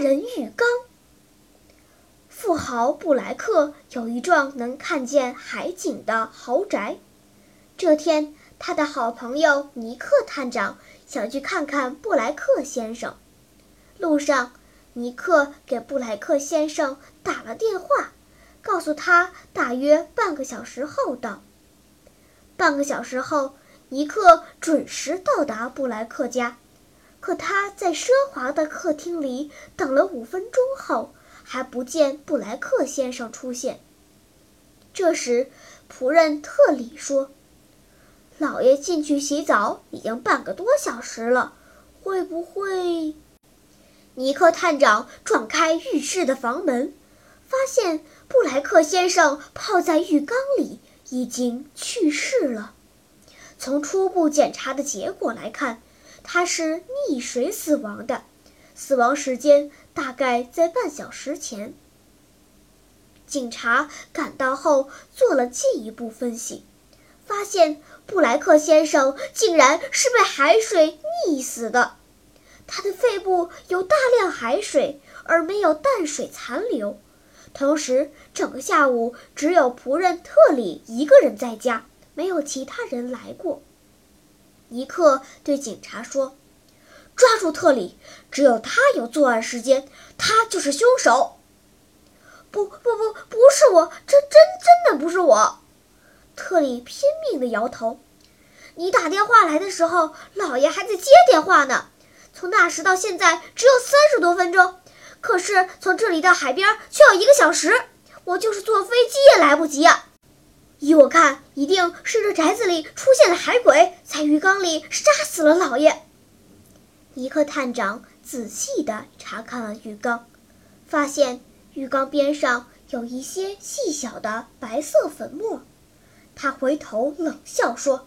人浴缸。富豪布莱克有一幢能看见海景的豪宅。这天，他的好朋友尼克探长想去看看布莱克先生。路上，尼克给布莱克先生打了电话，告诉他大约半个小时后到。半个小时后，尼克准时到达布莱克家。可他在奢华的客厅里等了五分钟后，还不见布莱克先生出现。这时，仆人特里说：“老爷进去洗澡已经半个多小时了，会不会？”尼克探长撞开浴室的房门，发现布莱克先生泡在浴缸里，已经去世了。从初步检查的结果来看，他是溺水死亡的，死亡时间大概在半小时前。警察赶到后做了进一步分析，发现布莱克先生竟然是被海水溺死的。他的肺部有大量海水，而没有淡水残留。同时，整个下午只有仆人特里一个人在家，没有其他人来过。尼克对警察说：“抓住特里，只有他有作案时间，他就是凶手。”“不不不，不是我，这真真的不是我。”特里拼命地摇头。“你打电话来的时候，老爷还在接电话呢。从那时到现在只有三十多分钟，可是从这里到海边却要一个小时，我就是坐飞机也来不及啊！”依我看，一定是这宅子里出现了海鬼，在浴缸里杀死了老爷。尼克探长仔细地查看了浴缸，发现浴缸边上有一些细小的白色粉末。他回头冷笑说：“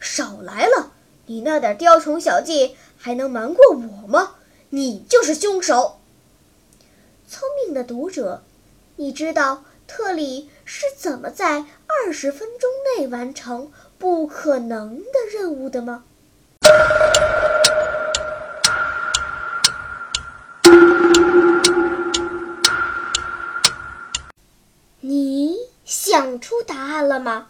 少来了！你那点雕虫小技还能瞒过我吗？你就是凶手！”聪明的读者，你知道特里是怎么在？二十分钟内完成不可能的任务的吗？你想出答案了吗？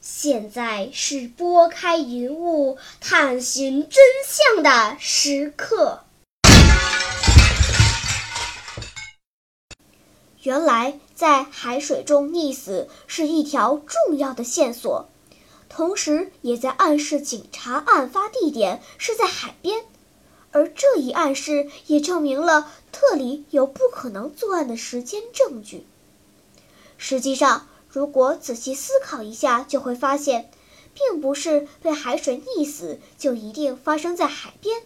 现在是拨开云雾探寻真相的时刻。原来，在海水中溺死是一条重要的线索，同时也在暗示警察案发地点是在海边，而这一暗示也证明了特里有不可能作案的时间证据。实际上，如果仔细思考一下，就会发现，并不是被海水溺死就一定发生在海边。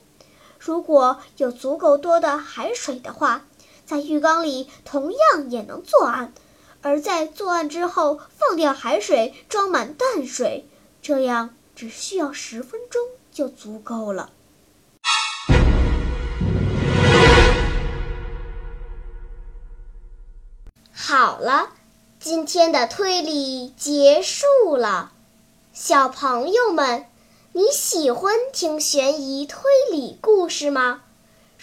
如果有足够多的海水的话，在浴缸里同样也能作案，而在作案之后放掉海水，装满淡水，这样只需要十分钟就足够了。好了，今天的推理结束了，小朋友们，你喜欢听悬疑推理故事吗？